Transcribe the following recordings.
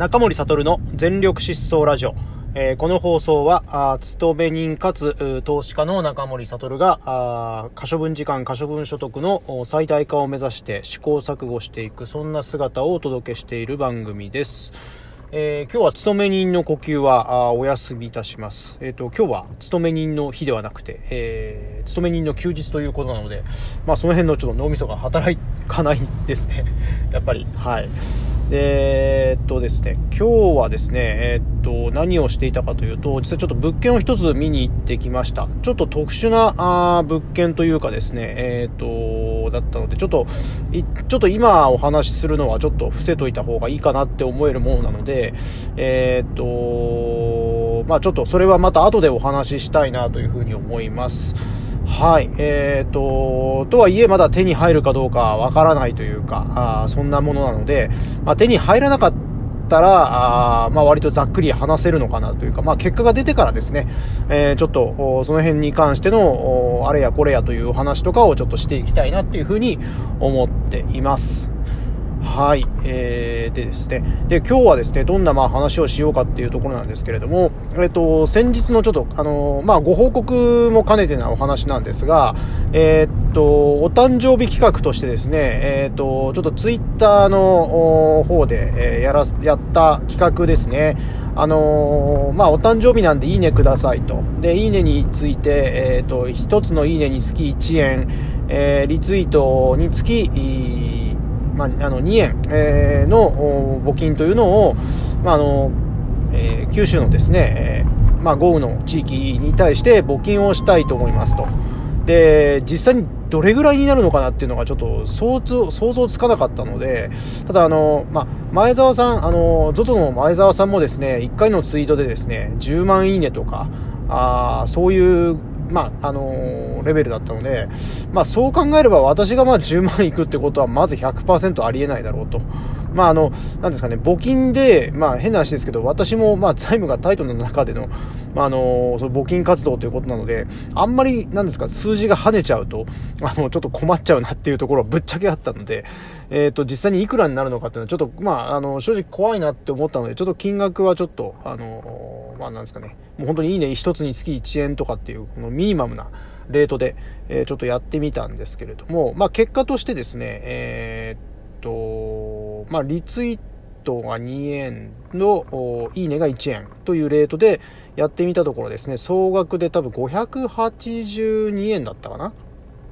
中森悟の全力疾走ラジオ。えーこの放送は、あ勤め人かつ、投資家の中森悟が、あ可処分時間、可処分所得の最大化を目指して試行錯誤していく、そんな姿をお届けしている番組です。えー今日は勤め人の呼吸はあお休みいたします。えっ、と、今日は勤め人の日ではなくて、えー勤め人の休日ということなので、まあその辺のちょっと脳みそが働かないですね。やっぱり。はい。えーっとですね、今日はですね、えーっと、何をしていたかというと、実はちょっと物件を一つ見に行ってきました。ちょっと特殊なあ物件というかですね、えーっと、だったので、ちょっと、ちょっと今お話しするのはちょっと伏せといた方がいいかなって思えるものなので、えーっと、まあちょっとそれはまた後でお話ししたいなというふうに思います。はい。えー、と、とはいえまだ手に入るかどうかわからないというか、あそんなものなので、まあ、手に入らなかったたら、あーまあ、割とざっくり話せるのかなというか、まあ、結果が出てからですね、えーちょっと、その辺に関しての、あれやこれやというお話とかをちょっとしていきたいなっていうふうに思っています。はい。えー、でですね。で、今日はですね、どんなまあ話をしようかっていうところなんですけれども、えっ、と、先日のちょっと、あのーまあ、ご報告も兼ねてなお話なんですが、えーっと、お誕生日企画としてですね、えーと、ちょっとツイッターの方で、えーやら、やった企画ですね。あのーまあ、お誕生日なんでいいねくださいと。で、いいねについて、えーっと、一つのいいねにつき1円、えリツイートにつき、まあ、あの2円、えの募金というのを、まああのえ九州のですね、えまあ、豪雨の地域に対して募金をしたいと思いますと。で、実際にどれぐらいになるのかなっていうのがちょっと想像想像つかなかったので、ただあの、まあ、前澤さん、あの、ZOZO の前澤さんもですね、1回のツイートでですね、10万いいねとか、ああそういう、まあ、あのーレベルだったので、まあ、そう考えれば私がまあ10万いくってことはまず100%ありえないだろうと。まあ、あの、なんですかね、募金で、まあ、変な話ですけど、私もまあ財務がタイトな中での、まあ、あのその募金活動ということなので、あんまり、なんですか、数字が跳ねちゃうと、あの、ちょっと困っちゃうなっていうところはぶっちゃけあったので、えっ、と、実際にいくらになるのかっていうのは、ちょっと、まあ、あの、正直怖いなって思ったので、ちょっと金額はちょっと、あの、まあ、なんですかね、もう本当にいいね、一つにつき1円とかっていう、このミニマムな、レートで、えーちょっとやってみたんですけれども、まあ、結果としてですね、えーっと、まあ、リツイートが2円の、いいねが1円というレートでやってみたところですね、総額で多分582円だったかな？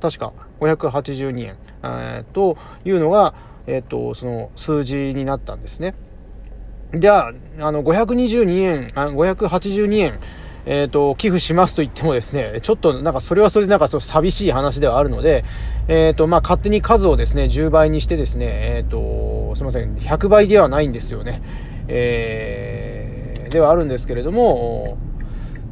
確か。582円、えーというのが、えーと、その数字になったんですね。じゃあ、あの、522円、あ582円、えっ、と、寄付しますと言ってもですね、ちょっとなんかそれはそれでなんか寂しい話ではあるので、えっ、と、まあ、勝手に数をですね、10倍にしてですね、えっ、と、すいません、100倍ではないんですよね。えー、ではあるんですけれども、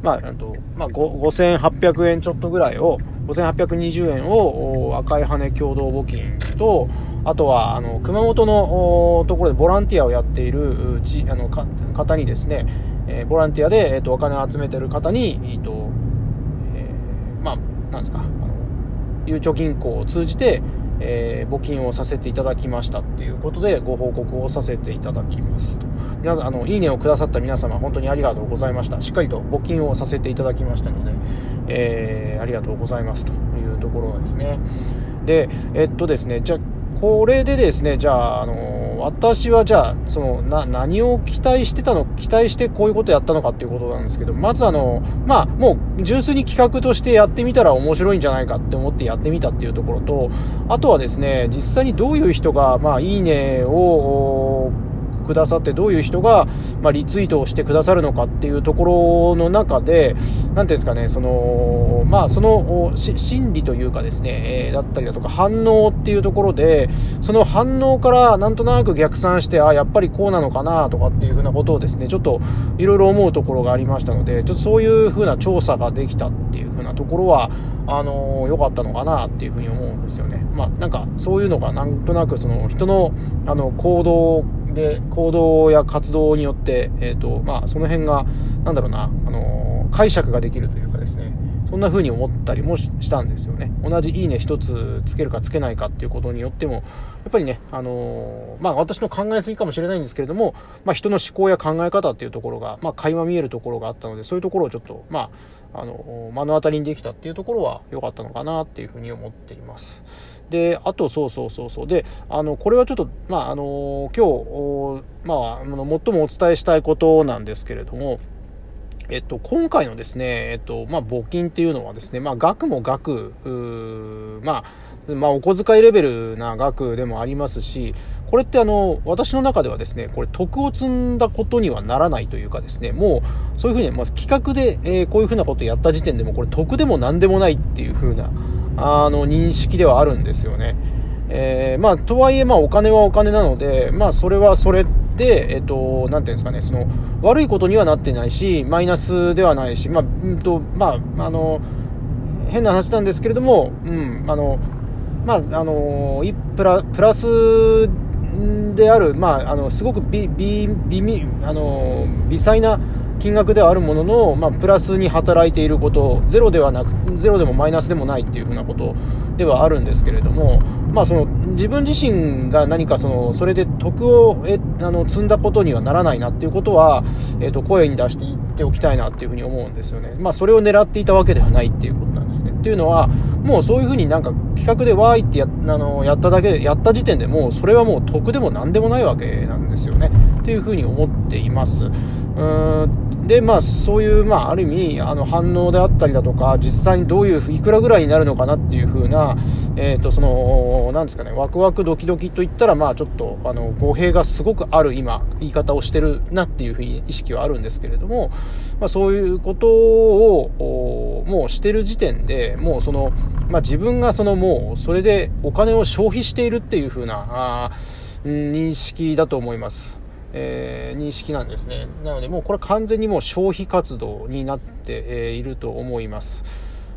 まあ、あと、まあ、5800円ちょっとぐらいを、5820円を赤い羽共同募金と、あとは、あの、熊本のところでボランティアをやっているうち、あの、方にですね、えボランティアで、えっ、と、お金を集めてる方に、えっ、と、えーまあ、なんですか、あの、ゆうちょ銀行を通じて、えー募金をさせていただきましたっていうことでご報告をさせていただきますと。皆さんあのいいねをくださった皆様本当にありがとうございました。しっかりと募金をさせていただきましたので、えーありがとうございますというところですね。でえっとですねじゃこれでですねじゃああの私はじゃあそのな何を期待してたの期待してこういうことやったのかっていうことなんですけどまずあのまあもう純粋に企画としてやってみたら面白いんじゃないかって思ってやってみたっていうところとあとはですね実際にどういう人がまあいいねをくださってどういう人が、まあ、リツイートをしてくださるのかっていうところの中で、なんていうんですかね、その、まあ、その、心理というかですね、えーだったりだとか反応っていうところで、その反応からなんとなく逆算して、あ、やっぱりこうなのかなとかっていうふうなことをですね、ちょっといろいろ思うところがありましたので、ちょっとそういうふうな調査ができたっていうふうなところは、あの良かったのかなっていうふうに思うんですよね。まあ、なんかそういうのがなんとなくその人のあの行動で行動や活動によって、えーとまあ、その辺がなんだろうな、あの解釈ができるというかですねそんな風に思ったりもしたんですよね。同じいいね一つつけるかつけないかっていうことによっても、やっぱりね、あのー、まあ私の考えすぎかもしれないんですけれども、まあ人の思考や考え方っていうところが、まあ垣間見えるところがあったので、そういうところをちょっと、まあ、あの、目の当たりにできたっていうところは良かったのかなっていうふうに思っています。で、あと、そうそうそうそう。で、あの、これはちょっと、まあ、あの、今日、まあ、あの、最もお伝えしたいことなんですけれども、えっと、今回のですね、えっと、まあ、募金っていうのはですね、まあ、額も額、まあ、まあ、お小遣いレベルな額でもありますし、これってあの、私の中ではですね、これ徳を積んだことにはならないというかですね、もう、そういうふうに、まあ、企画で、えー、こういうふうなことをやった時点でも、これ得でも何でもないっていうふうな、あの、認識ではあるんですよね。えー、まあ、とはいえ、まあ、お金はお金なので、まあ、それはそれで、えっ、と、なんていうんですかね、その、悪いことにはなってないし、マイナスではないし、まあ、うんと、まあ、あの、変な話なんですけれども、うん、あの、まあ、あの、プラ、プラスである、まあ、あの、すごく微、微、微、あの、微細な、金額ではあるものの、まあ、プラスに働いていること、ゼロではなく、ゼロでもマイナスでもないっていうふうなことではあるんですけれども、まあ、その自分自身が何かそのそれで得をえあの積んだことにはならないなっていうことは、えー、と声に出して言っておきたいなっていうふうに思うんですよね。まあ、それを狙っていたわけではないっていうことなんですね。っていうのは、もうそういうふうになんか企画でわーいってやあのやっただけやった時点でもうそれはもう得でも何でもないわけなんですよね。っていうふうに思っています。うーんで、まあ、そういう、まあ、ある意味、あの、反応であったりだとか、実際にどういう、いくらぐらいになるのかなっていう風な、えっ、ー、と、その、なんですかね、ワクワクドキドキといったら、まあ、ちょっと、あの、語弊がすごくある今、言い方をしてるなっていうふうに意識はあるんですけれども、まあ、そういうことを、もうしてる時点で、もうその、まあ、自分がその、もう、それでお金を消費しているっていう風な、あ認識だと思います。えー、認識なんですね。なので、もうこれ完全にもう消費活動になって、えいると思います。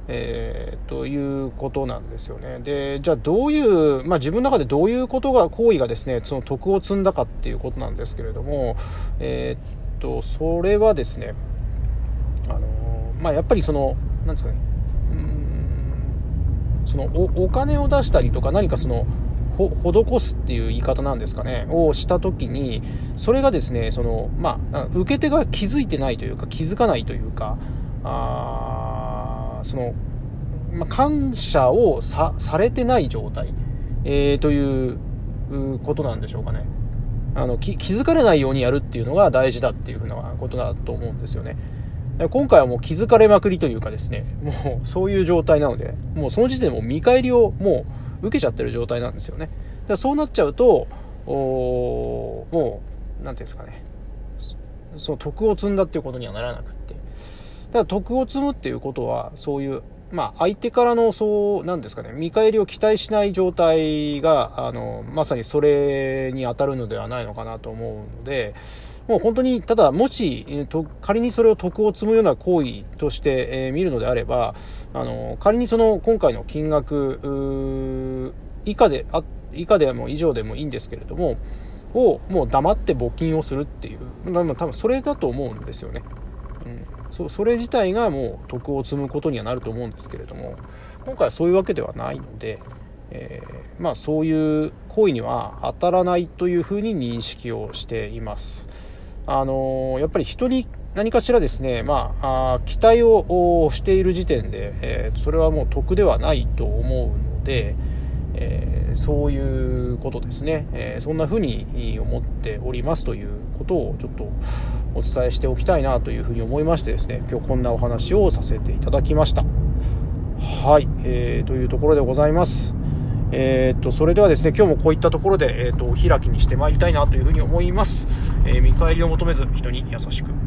えー、ということなんですよね。で、じゃあどういう、まあ自分の中でどういうことが、行為がですね、その徳を積んだかっていうことなんですけれども、えー、っと、それはですね、あのまあやっぱりその、なんですかね、うん、その、お金を出したりとか何かその、施すっていう言い方なんですかね、をした時に、それがですね、その、まあ、受け手が気づいてないというか、気づかないというか、あその、まあ、感謝をさされてない状態、えー、ということなんでしょうかね。あの気づかれないようにやるっていうのが大事だっていうふうなことだと思うんですよね。今回はもう気づかれまくりというかですね、もうそういう状態なので、もうその時点でもう見返りをもう受けちゃってる状態なんですよね。だからそうなっちゃうと、もう、なんていうんですかね、その徳を積んだっていうことにはならなくって。だから徳を積むっていうことは、そういう、まあ、相手からの、そう、なんですかね、見返りを期待しない状態が、あの、まさにそれに当たるのではないのかなと思うので、もう本当に、ただ、もし、えーと、仮にそれを徳を積むような行為として、えー、見るのであれば、あの、仮にその、今回の金額、以下で、あ、以下でも以上でもいいんですけれども、を、もう黙って募金をするっていう、多分それだと思うんですよね。うん。そ、それ自体がもう徳を積むことにはなると思うんですけれども、今回はそういうわけではないので、えー、まあそういう行為には当たらないというふうに認識をしています。あのやっぱり人に何かしらですね、まあ、あ期待をしている時点で、えー、それはもう得ではないと思うので、えー、そういうことですね、えー、そんな風に思っておりますということをちょっとお伝えしておきたいなというふうに思いましてですね、今日こんなお話をさせていただきました。はい、えー、というところでございます。えー、と、それではですね、今日もこういったところで、えー、と、お開きにしてまいりたいなというふうに思います。えー、見返りを求めず、人に優しく。